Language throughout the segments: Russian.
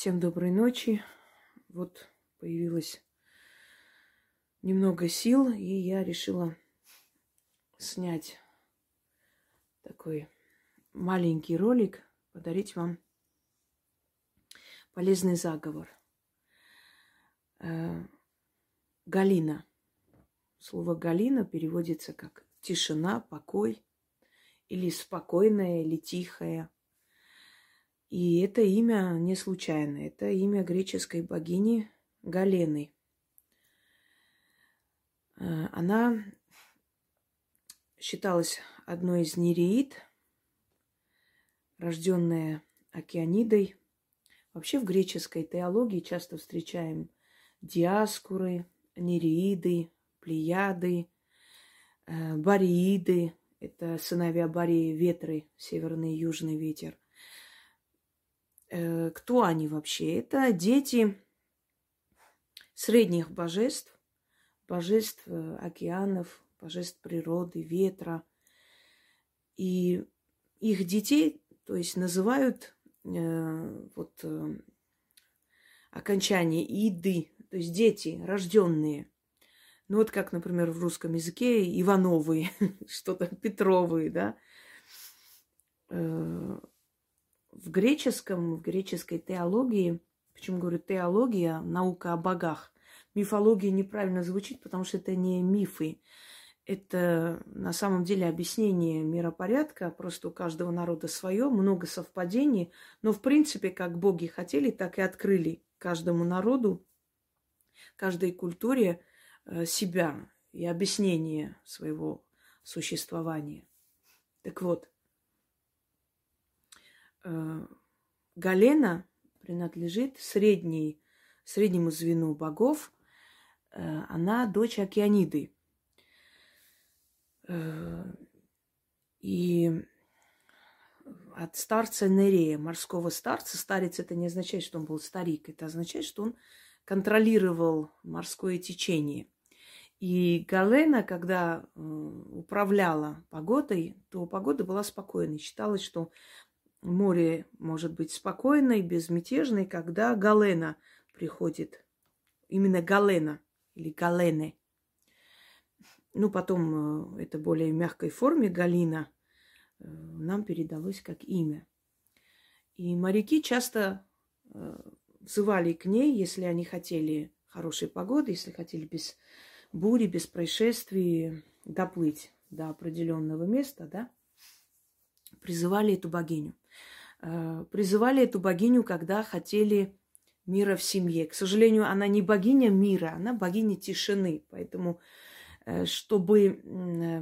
Всем доброй ночи. Вот появилось немного сил, и я решила снять такой маленький ролик, подарить вам полезный заговор. Э, Галина. Слово Галина переводится как тишина, покой, или спокойная, или тихая. И это имя не случайно. Это имя греческой богини Галены. Э, она считалась одной из нереид, рожденная океанидой. Вообще в греческой теологии часто встречаем диаскуры, нереиды, плеяды, э, барииды. Это сыновья Барии, ветры, северный и южный ветер. Э, кто они вообще? Это дети средних божеств, божеств э, океанов, божеств природы, ветра. И их детей, то есть называют э, вот э, окончание иды, то есть дети, рожденные. Ну вот как, например, в русском языке Ивановые, что-то Петровые, да. Э, в греческом, в греческой теологии, почему говорю теология, наука о богах, мифология неправильно звучит, потому что это не мифы. Это на самом деле объяснение миропорядка, просто у каждого народа свое, много совпадений, но в принципе, как боги хотели, так и открыли каждому народу, каждой культуре э, себя и объяснение своего существования. Так вот, Галена принадлежит средней, среднему звену богов. Э, она дочь Океаниды. Э, и от старца Нерея, морского старца. Старец это не означает, что он был старик. Это означает, что он контролировал морское течение. И Галена, когда э, управляла погодой, то погода была спокойной. Считалось, что море может быть спокойной, безмятежной, когда Галена приходит. Именно Галена или Галене. Ну, потом э, это более мягкой форме Галина э, нам передалось как имя. И моряки часто э, взывали к ней, если они хотели хорошей погоды, если хотели без бури, без происшествий доплыть до определенного места, да, призывали эту богиню. Призывали эту богиню, когда хотели мира в семье. К сожалению, она не богиня мира, она богиня тишины. Поэтому Э, чтобы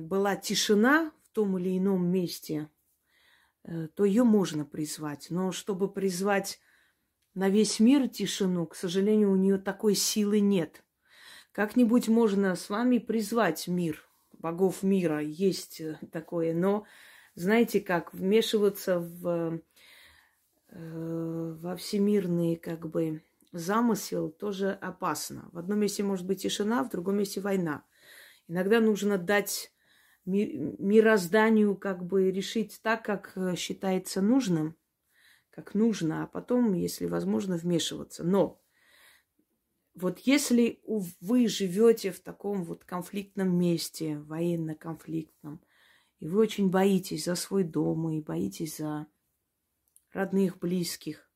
была тишина в том или ином месте, э, то ее можно призвать. Но чтобы призвать на весь мир тишину, к сожалению, у нее такой силы нет. Как-нибудь можно с вами призвать мир, богов мира, есть э, такое, но знаете как, вмешиваться в, во всемирный как бы замысел тоже опасно. В одном месте может быть тишина, в другом месте война. Иногда нужно дать мирозданию как бы решить так, как э, считается нужным, как нужно, а потом, если возможно, вмешиваться. Но вот если вы живете в таком вот конфликтном месте, военно-конфликтном, и вы очень боитесь за свой дом и боитесь за родных, близких,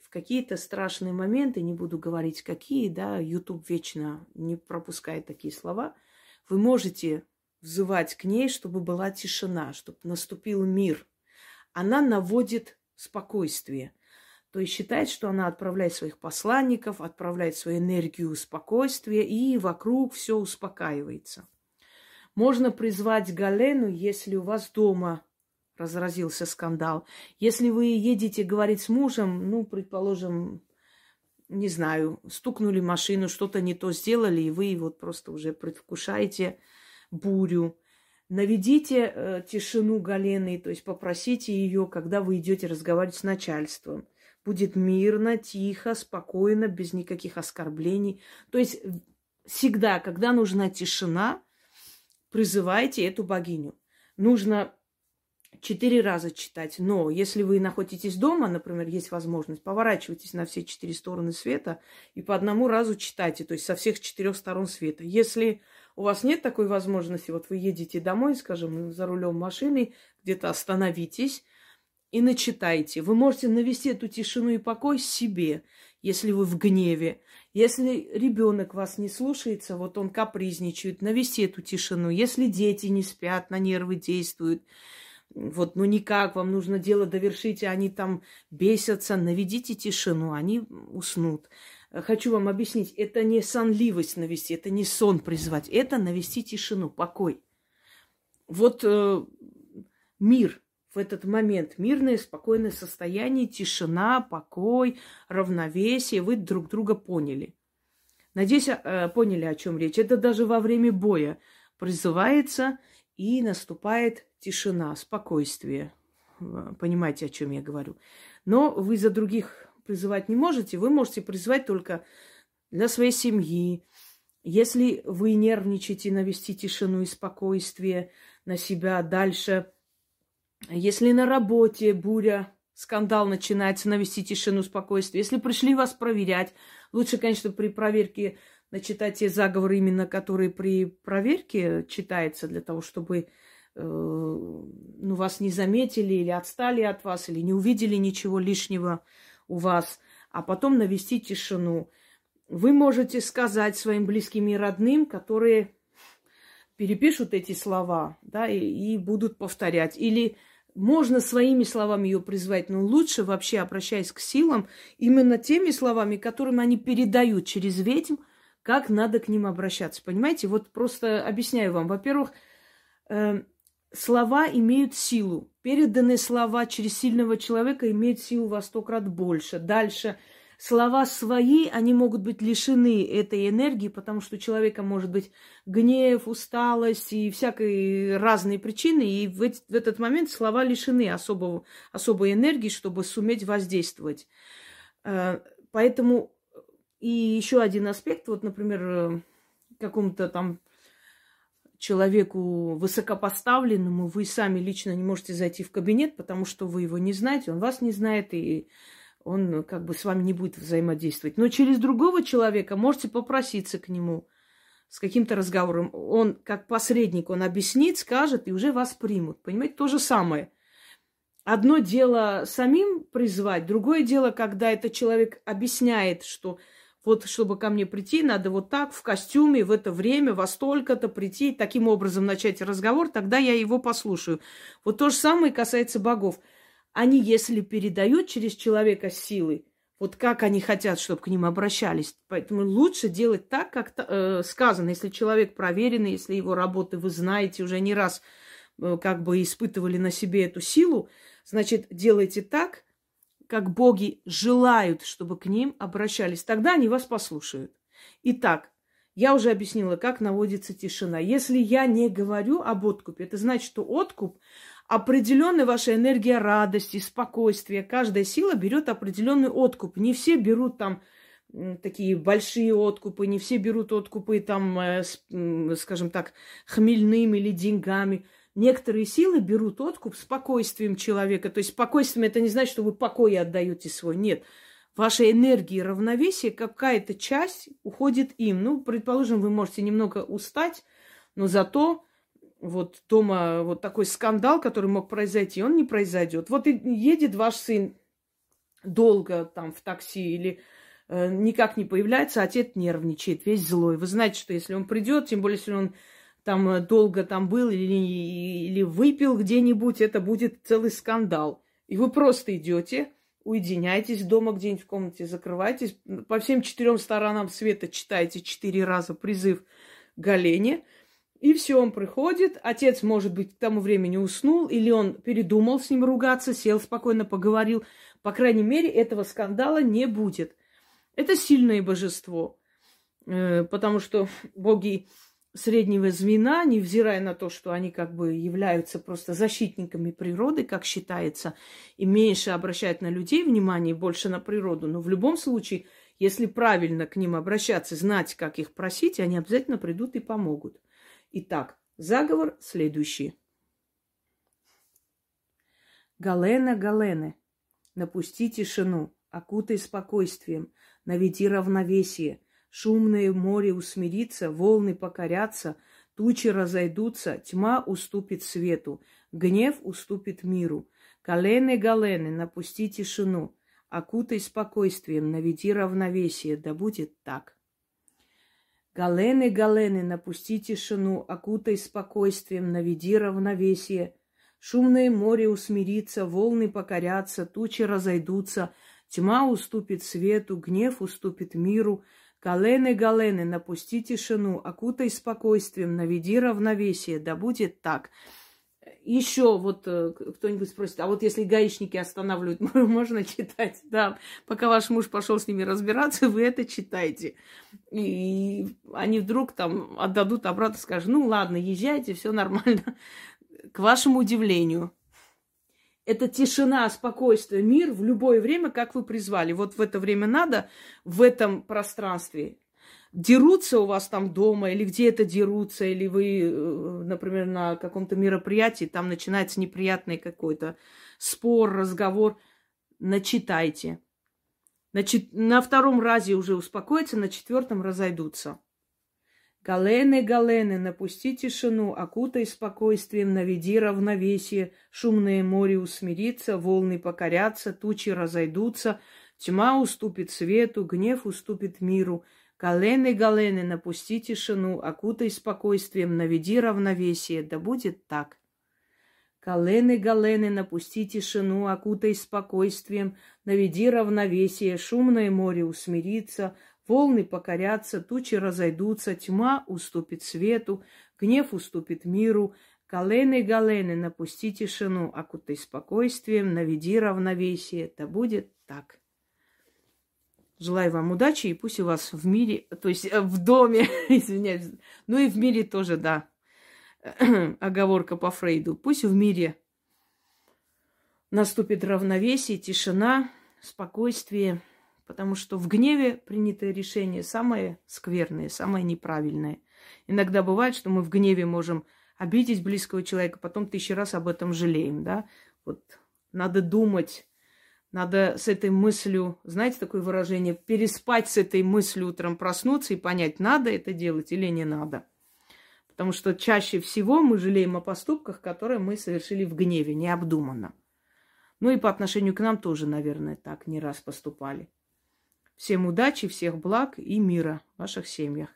в какие-то страшные моменты, не буду говорить какие, да, YouTube вечно не пропускает такие слова – вы можете взывать к ней, чтобы была тишина, чтобы наступил мир. Она наводит спокойствие. То есть считает, что она отправляет своих посланников, отправляет свою энергию спокойствия, и вокруг все успокаивается. Можно призвать Галену, если у вас дома разразился скандал. Если вы едете говорить с мужем, ну, предположим, не знаю, стукнули машину, что-то не то сделали, и вы вот просто уже предвкушаете бурю. Наведите э, тишину Галены, то есть попросите ее, когда вы идете разговаривать с начальством. Будет мирно, тихо, спокойно, без никаких оскорблений. То есть всегда, когда нужна тишина, призывайте эту богиню. Нужно четыре раза читать. Но если вы находитесь дома, например, есть возможность, поворачивайтесь на все четыре стороны света и по одному разу читайте, то есть со всех четырех сторон света. Если у вас нет такой возможности, вот вы едете домой, скажем, за рулем машины, где-то остановитесь и начитайте. Вы можете навести эту тишину и покой себе, если вы в гневе. Если ребенок вас не слушается, вот он капризничает, навести эту тишину. Если дети не спят, на нервы действуют, вот, ну никак, вам нужно дело довершить, а они там бесятся, наведите тишину, они уснут. Хочу вам объяснить, это не сонливость навести, это не сон призвать, это навести тишину, покой. Вот э, мир в этот момент, мирное, спокойное состояние, тишина, покой, равновесие, вы друг друга поняли. Надеюсь, э, поняли, о чем речь. Это даже во время боя призывается и наступает тишина, спокойствие. Понимаете, о чем я говорю. Но вы за других призывать не можете. Вы можете призывать только для своей семьи. Если вы нервничаете, навести тишину и спокойствие на себя дальше. Если на работе буря, скандал начинается, навести тишину, спокойствие. Если пришли вас проверять, лучше, конечно, при проверке начитать те заговоры, именно которые при проверке читается, для того, чтобы э, ну, вас не заметили или отстали от вас, или не увидели ничего лишнего у вас, а потом навести тишину. Вы можете сказать своим близким и родным, которые перепишут эти слова, да, и, и будут повторять. Или можно своими словами ее призвать, но лучше вообще, обращаясь к силам, именно теми словами, которыми они передают через ведьм, как надо к ним обращаться. Понимаете? Вот просто объясняю вам. Во-первых, э, слова имеют силу. Переданные слова через сильного человека имеют силу во сто крат больше. Дальше слова свои, они могут быть лишены этой энергии, потому что у человека может быть гнев, усталость и всякие разные причины, и в, в этот момент слова лишены особого, особой энергии, чтобы суметь воздействовать. Э, поэтому и еще один аспект, вот, например, э, какому-то там человеку высокопоставленному, вы сами лично не можете зайти в кабинет, потому что вы его не знаете, он вас не знает, и он как бы с вами не будет взаимодействовать. Но через другого человека можете попроситься к нему с каким-то разговором. Он как посредник, он объяснит, скажет, и уже вас примут. Понимаете, то же самое. Одно дело самим призвать, другое дело, когда этот человек объясняет, что вот чтобы ко мне прийти, надо вот так, в костюме, в это время, во столько-то прийти, таким образом начать разговор, тогда я его послушаю. Вот то же самое касается богов. Они, если передают через человека силы, вот как они хотят, чтобы к ним обращались. Поэтому лучше делать так, как э, сказано. Если человек проверенный, если его работы вы знаете, уже не раз э, как бы испытывали на себе эту силу, значит, делайте так, как боги желают, чтобы к ним обращались. Тогда они вас послушают. Итак, я уже объяснила, как наводится тишина. Если я не говорю об откупе, это значит, что откуп определенная ваша энергия радости, спокойствия. Каждая сила берет определенный откуп. Не все берут там такие большие откупы, не все берут откупы там, э, скажем так, хмельными или деньгами. Некоторые силы берут откуп спокойствием человека. То есть спокойствием это не значит, что вы покой отдаете свой. Нет. Ваша энергия и равновесие, какая-то часть уходит им. Ну, предположим, вы можете немного устать, но зато вот дома вот такой скандал, который мог произойти, он не произойдет. Вот едет ваш сын долго там в такси или э, никак не появляется, отец нервничает, весь злой. Вы знаете, что если он придет, тем более, если он там э, долго там был или, или выпил где-нибудь, это будет целый скандал. И вы просто идете, уединяйтесь дома где-нибудь в комнате, закрывайтесь, по всем четырем сторонам света читайте четыре раза призыв Галене, и все, он приходит, отец, может быть, к тому времени уснул, или он передумал с ним ругаться, сел спокойно, поговорил. По крайней мере, этого скандала не будет. Это сильное божество, э, потому что боги среднего звена, невзирая на то, что они как бы являются просто защитниками природы, как считается, и меньше обращают на людей внимание, больше на природу. Но в любом случае, если правильно к ним обращаться, знать, как их просить, они обязательно придут и помогут. Итак, заговор следующий. Галена, Галены, напусти тишину, окутай спокойствием, наведи равновесие. Шумное море усмирится, волны покорятся, тучи разойдутся, тьма уступит свету, гнев уступит миру. Галены, Галены, напусти тишину, окутай спокойствием, наведи равновесие, да будет так. Галены, Галены, напусти тишину, окутай спокойствием, наведи равновесие. Шумное море усмирится, волны покорятся, тучи разойдутся, тьма уступит свету, гнев уступит миру. Галены, Галены, напусти тишину, окутай спокойствием, наведи равновесие, да будет так еще вот э, кто-нибудь спросит, а вот если гаишники останавливают, можно читать? Да, пока ваш муж пошел с ними разбираться, вы это читаете. И они вдруг там отдадут обратно, скажут, ну ладно, езжайте, все нормально. К вашему удивлению, это тишина, спокойствие, мир в любое время, как вы призвали. Вот в это время надо, в этом пространстве дерутся у вас там дома, или где-то дерутся, или вы, э, например, на каком-то мероприятии, там начинается неприятный какой-то спор, разговор, начитайте. Значит, на втором разе уже успокоятся, на четвертом разойдутся. Галены, Галены, напусти тишину, окутай спокойствием, наведи равновесие, шумное море усмирится, волны покорятся, тучи разойдутся, тьма уступит свету, гнев уступит миру, Галены, Галены, напусти тишину, окутай спокойствием, наведи равновесие, да будет так. Галены, Галены, напусти тишину, окутай спокойствием, наведи равновесие, шумное море усмирится, волны покорятся, тучи разойдутся, тьма уступит свету, гнев уступит миру. Галены, Галены, напусти тишину, окутай спокойствием, наведи равновесие, да будет так. Желаю вам удачи, и пусть у вас в мире, то есть э, в доме, извиняюсь, ну и в мире тоже, да, оговорка по Фрейду. Пусть в мире наступит равновесие, тишина, спокойствие, потому что в гневе принятое решение самое скверное, самое неправильное. Иногда бывает, что мы в гневе можем обидеть близкого человека, потом тысячи раз об этом жалеем, да. Вот надо думать, надо с этой мыслью, знаете такое выражение, переспать с этой мыслью утром, проснуться и понять, надо это делать или не надо. Потому что чаще всего мы жалеем о поступках, которые мы совершили в гневе, необдуманно. Ну и по отношению к нам тоже, наверное, так не раз поступали. Всем удачи, всех благ и мира в ваших семьях.